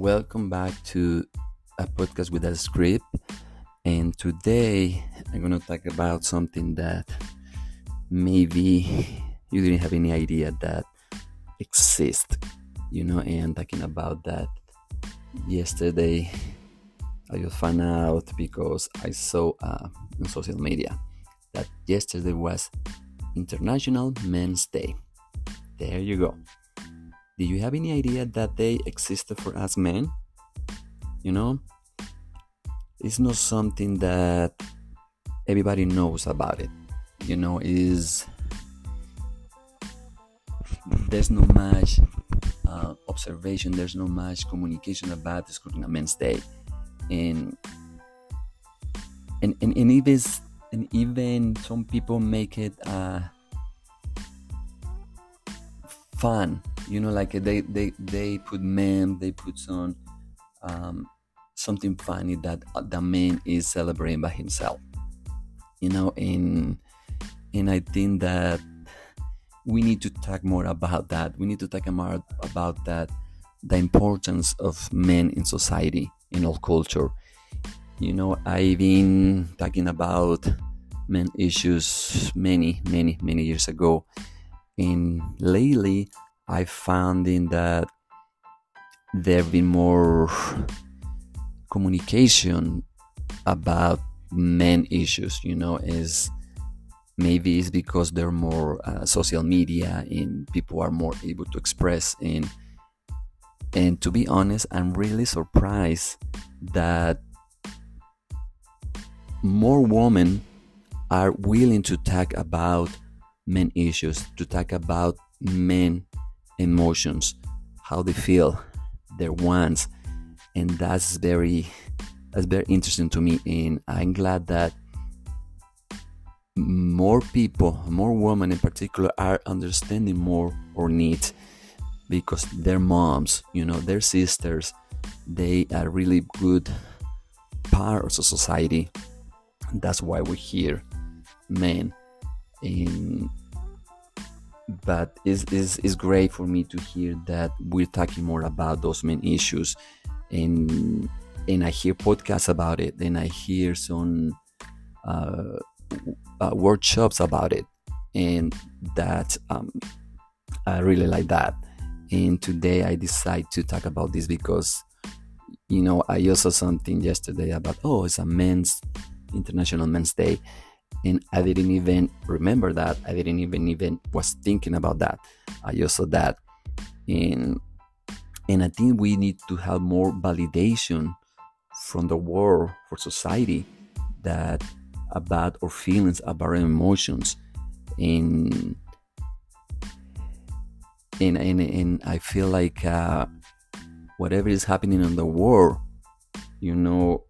welcome back to a podcast with a script. And today I'm going to talk about something that maybe you didn't have any idea that exists. You know, and talking about that yesterday, I just found out because I saw uh, on social media that yesterday was International Men's Day. There you go. Do you have any idea that they existed for us men? You know, it's not something that everybody knows about it. You know, is there's no much uh, observation, there's no much communication about this Men's Day, and and and, and even and even some people make it uh, fun you know like they they they put meme they put some um, something funny that the man is celebrating by himself. You know and and i think that we need to talk more about that. We need to talk more about that the importance of men in society in all culture. You know i've been talking about men issues many many many years ago. And lately I found in that there have been more communication about men issues you know is maybe it's because there are more uh, social media and people are more able to express and and to be honest i'm really surprised that more women are willing to talk about men issues to talk about men emotions, how they feel, their wants, and that's very that's very interesting to me. And I'm glad that more people, more women in particular, are understanding more our needs because their moms, you know, their sisters, they are really good part of society. That's why we're here, men. And but it's, it's, it's great for me to hear that we're talking more about those main issues. And and I hear podcasts about it and I hear some uh, uh, workshops about it. And that um, I really like that. And today I decide to talk about this because you know I also something yesterday about oh it's a men's international men's day and I didn't even remember that. I didn't even even was thinking about that. I just saw that, and and I think we need to have more validation from the world for society that about our feelings, about our emotions, and and and, and I feel like uh, whatever is happening in the world, you know,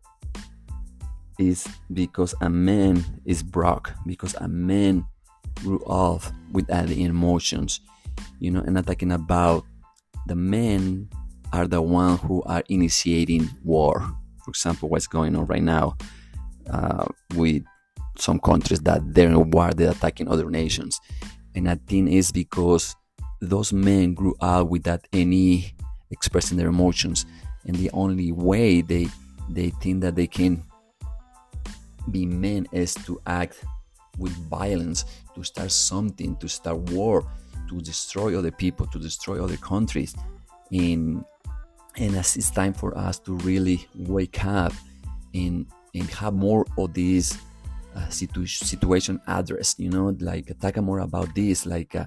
is because a man is broke, because a man grew up with other emotions, you know, and I'm talking about the men are the one who are initiating war. For example, what's going on right now uh, with some countries that they're in war, they're attacking other nations, and I think it's because those men grew up without any expressing their emotions, and the only way they they think that they can be men is to act with violence, to start something, to start war, to destroy other people, to destroy other countries. And and as it's time for us to really wake up and and have more of this uh, situ- situation addressed, you know, like talk more about this, like uh,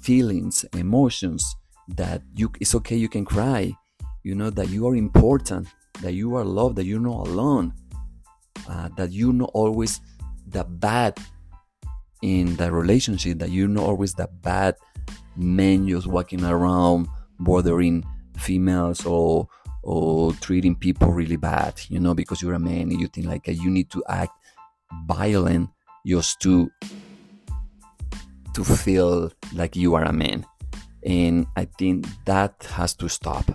feelings, emotions that you it's okay you can cry, you know, that you are important, that you are loved, that you're not alone uh, that you know always the bad in the relationship that you know always the bad men just walking around bothering females or or treating people really bad you know because you're a man you think like you need to act violent just to to feel like you are a man. And i think that has to stop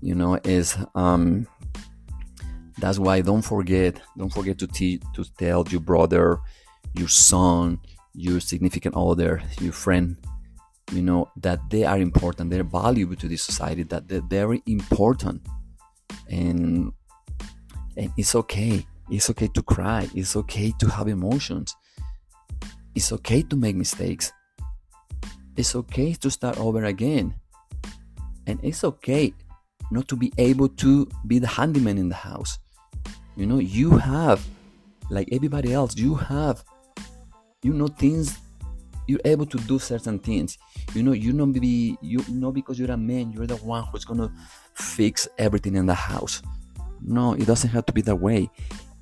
you know is um that's why don't forget, don't forget to to tell your brother, your son, your significant other, your friend, you know that they are important they're valuable to this society that they're very important. And and it's okay it's okay to cry it's okay to have emotions it's okay to make mistakes it's okay to start over again and it's okay not to be able to be the handyman in the house you know you have like everybody else you have you know things you're able to do certain things. You know you know be you know because you're a man you're the one who's gonna fix everything in the house. No it doesn't have to be that way.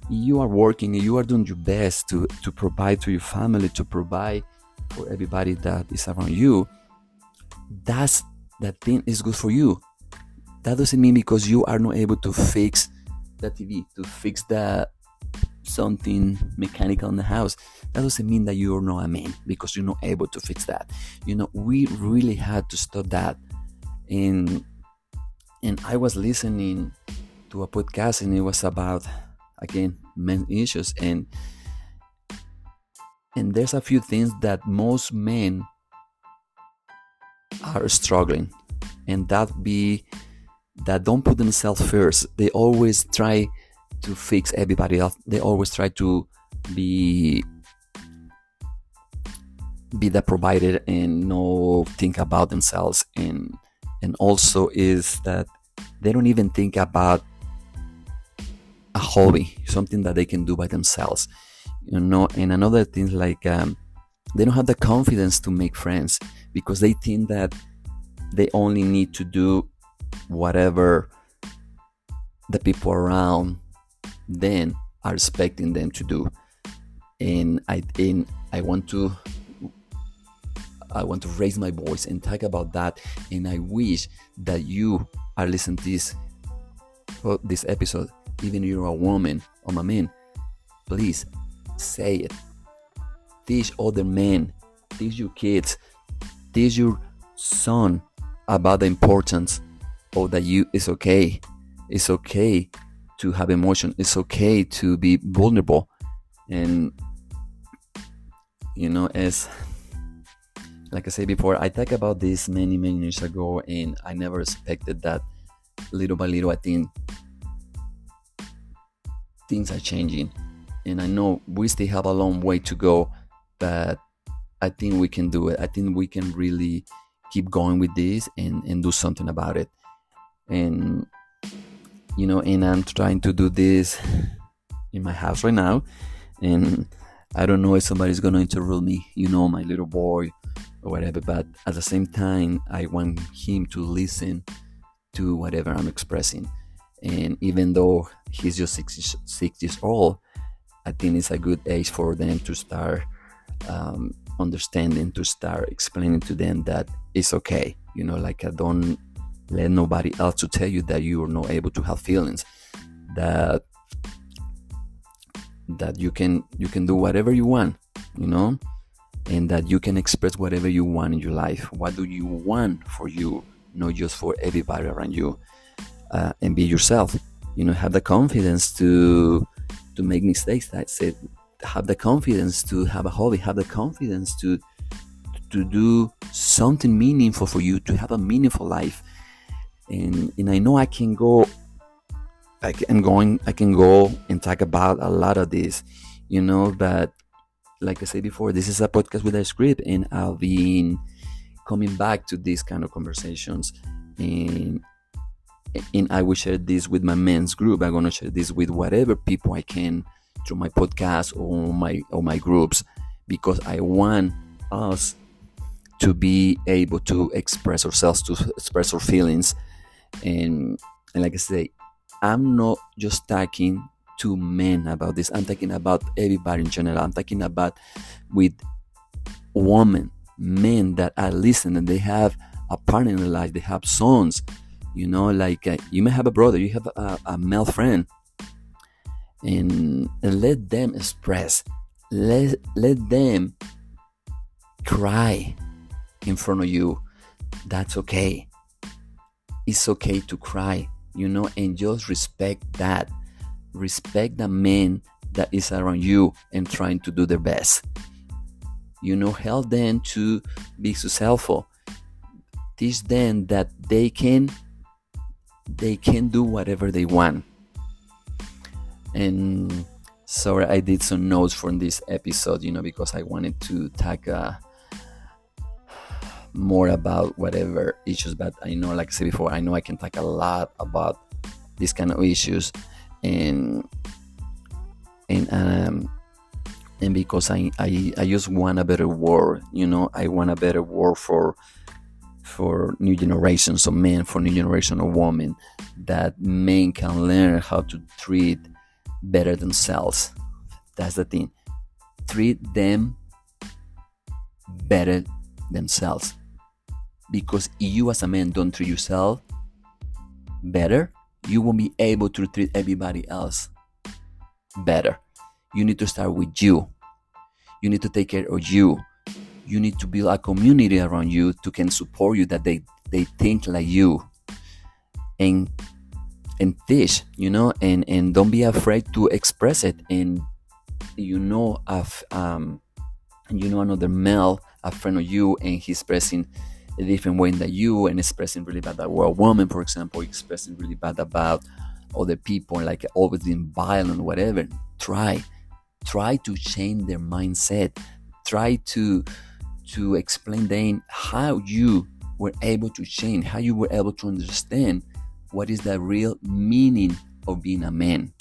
You are working you are doing your best to to provide to your family to provide for everybody that is around you. That's that thing is good for you. That doesn't mean because you are not able to fix the tv to fix the something mechanical in the house. That doesn't mean that you're not a man because you're not able to fix that. You know we really had to stop that. And and i was listening to a podcast and it was about again men issues. And and there's a few things that most men are struggling. And that be that don't put themselves first. They always try to fix everybody else. They always try to be be the provider and no think about themselves. And and also is that they don't even think about a hobby something that they can do by themselves you know? And another thing like um, they don't have the confidence to make friends because they think that they only need to do whatever the people around then are expecting them to do. And i and i want to i want to raise my voice and talk about that. And i wish that you are listening to this this episode. Even if you're a woman or a man please say it. Teach other men teach your kids teach your son about the importance of that you it's okay it's okay to have emotion. It's okay to be vulnerable. And, you know, as like I said before, I talked about this many, many years ago, and I never expected that little by little, I think things are changing. And I know we still have a long way to go, but I think we can do it. I think we can really keep going with this and, and do something about it. And you know, and I'm trying to do this in my house right now, and I don't know if somebody's gonna interrupt me, you know, my little boy or whatever. But at the same time, I want him to listen to whatever I'm expressing, and even though he's just six, six years old, I think it's a good age for them to start um, understanding, to start explaining to them that it's okay. You know, like I don't let nobody else to tell you that you are not able to have feelings. That that you can you can do whatever you want you know? And that you can express whatever you want in your life. What do you want for you not just for everybody around you? Uh, and be yourself. You know have the confidence to to make mistakes. I said have the confidence to have a hobby. Have the confidence to to do something meaningful for you to have a meaningful life and and I know I can go I can going I can go and talk about a lot of this, you know, but like I said before, this is a podcast with a script and I've been coming back to these kind of conversations and and I will share this with my men's group. I'm gonna share this with whatever people I can through my podcast or my or my groups because I want us to be able to express ourselves, to express our feelings and, and like I say, I'm not just talking to men about this. I'm talking about everybody in general. I'm talking about with women, men that are listening. And they have a partner in life. They have sons. You know, like uh, you may have a brother. You have a, a male friend, and, and let them express. Let let them cry in front of you. That's okay it's okay to cry, you know, and just respect that. Respect the man that is around you and trying to do their best. You know, help them to be successful. teach them that they can they can do whatever they want and sorry i did some notes from this episode you know because i wanted to tag more about whatever issues but i know like i said before i know i can talk a lot about these kind of issues and and um and because I, I i just want a better world you know? I want a better world for for new generations of men for new generation of women that men can learn how to treat better themselves. That's the thing. Treat them better themselves because you as a man don't treat yourself better you won't be able to treat everybody else better. You need to start with you. You need to take care of you. You need to build a community around you to can support you that they they think like you. And and teach you know and and don't be afraid to express it. And you know of um you know another male a friend of you and he's expressing a different way that you and expressing really bad about a woman for example expressing really bad about other people like always being violent whatever. Try try to change their mindset. Try to to explain them how you were able to change how you were able to understand what is the real meaning of being a man.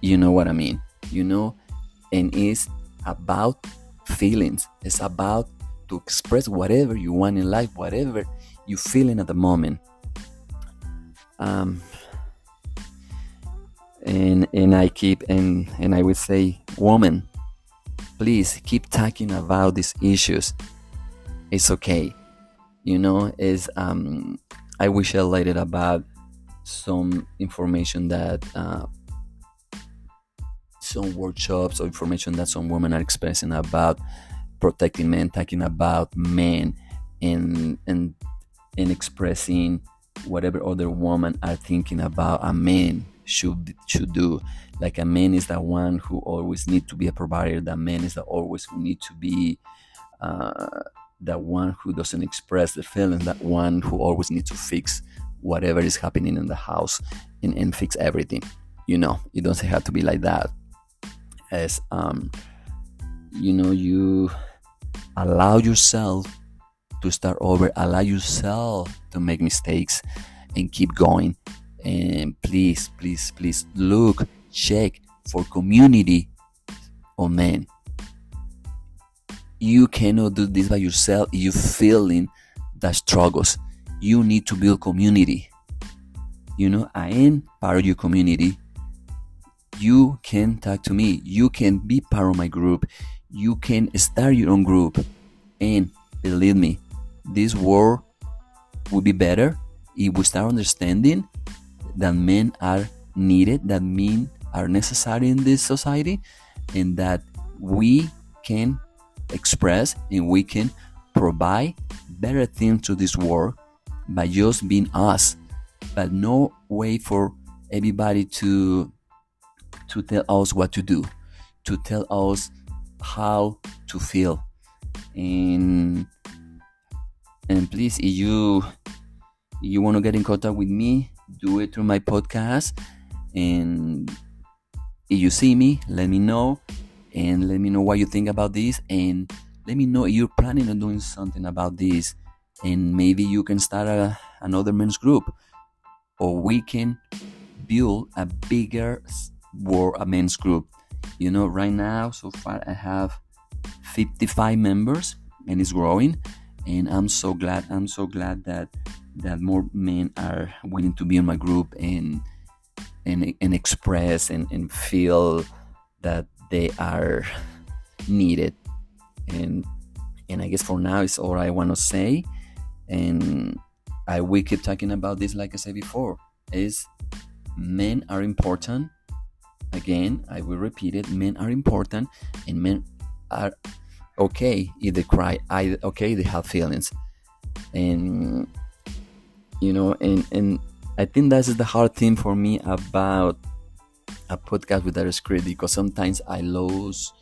You know what i mean? You know? And it's about feelings. It's about to express whatever you want in life whatever you're feeling at the moment. Um and and i keep and and i would say woman please keep talking about these issues. It's okay. You know is um i wish i later about some information that uh, some workshops or information that some women are expressing about protecting men, talking about men, and and and expressing whatever other women are thinking about a man should should do. Like a man is the one who always need to be a provider. The man is the always who need to be uh, one who doesn't express the feeling. That one who always needs to fix whatever is happening in the house and, and fix everything. You know, it doesn't have to be like that as um, you know you allow yourself to start over. Allow yourself to make mistakes and keep going. And please please please look check for community on men. You cannot do this by yourself you feeling the struggles. You need to build community. You know i am part of your community. You can talk to me. You can be part of my group. You can start your own group. And believe me, this world will be better if we start understanding that men are needed, that men are necessary in this society, and that we can express and we can provide better things to this world by just being us. But no way for everybody to to tell us what to do, to tell us how to feel. And and please, if you you want to get in contact with me, do it through my podcast. And if you see me, let me know and let me know what you think about this and let me know if you're planning on doing something about this and maybe you can start a, another men's group or we can build a bigger war a men's group. You know, right now, so far, I have 55 members and it's growing. And I'm so glad, I'm so glad that that more men are willing to be in my group and and, and express and, and feel that they are needed. And and I guess for now it's all I want to say. And I will keep talking about this like I said before. Is men are important Again, I will repeat it men are important and men are okay if they cry. I okay they have feelings. And you know, and and I think that is the hard thing for me about a podcast with a script because sometimes I lose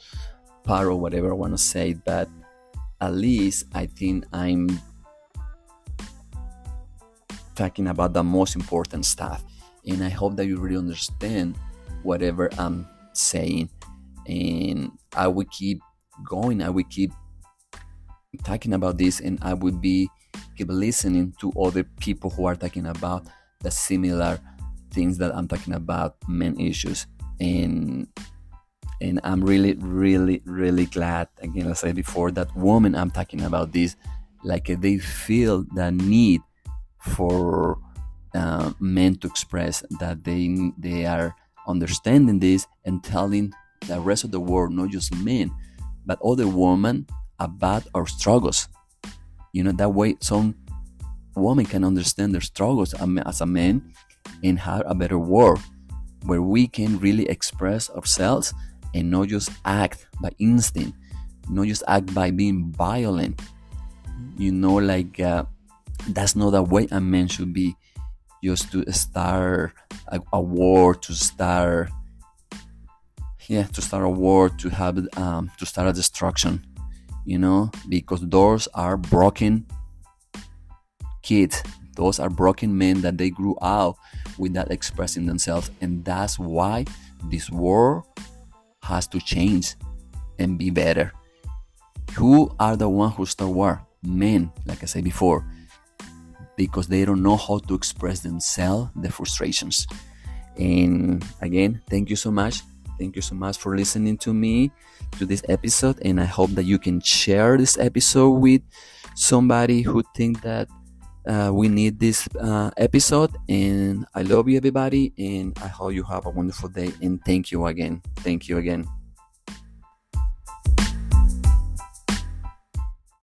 part of whatever I want to say, but at least I think I'm talking about the most important stuff. And I hope that you really understand whatever I'm saying. And I will keep going. I will keep talking about this and I will be keep listening to other people who are talking about the similar things that I'm talking about, men issues. And and I'm really, really, really glad, again, as I said before, that women I'm talking about this, like they feel the need for uh, men to express that they they are understanding this and telling the rest of the world, not just men, but other women about our struggles. You know, that way some women can understand their struggles as a man and have a better world where we can really express ourselves and not just act by instinct, not just act by being violent. You know, like uh, that's not the way a man should be. Just to start a, a war, to start, yeah, to start a war, to have, um, to start a destruction. You know, because those are broken kids. Those are broken men that they grew out without expressing themselves, and that's why this war has to change and be better. Who are the ones who start war? Men, like I said before, because they don't know how to express themselves, the frustrations. And again, thank you so much. Thank you so much for listening to me to this episode, and I hope that you can share this episode with somebody who think that uh, we need this uh, episode. And I love you, everybody. And I hope you have a wonderful day. And thank you again. Thank you again.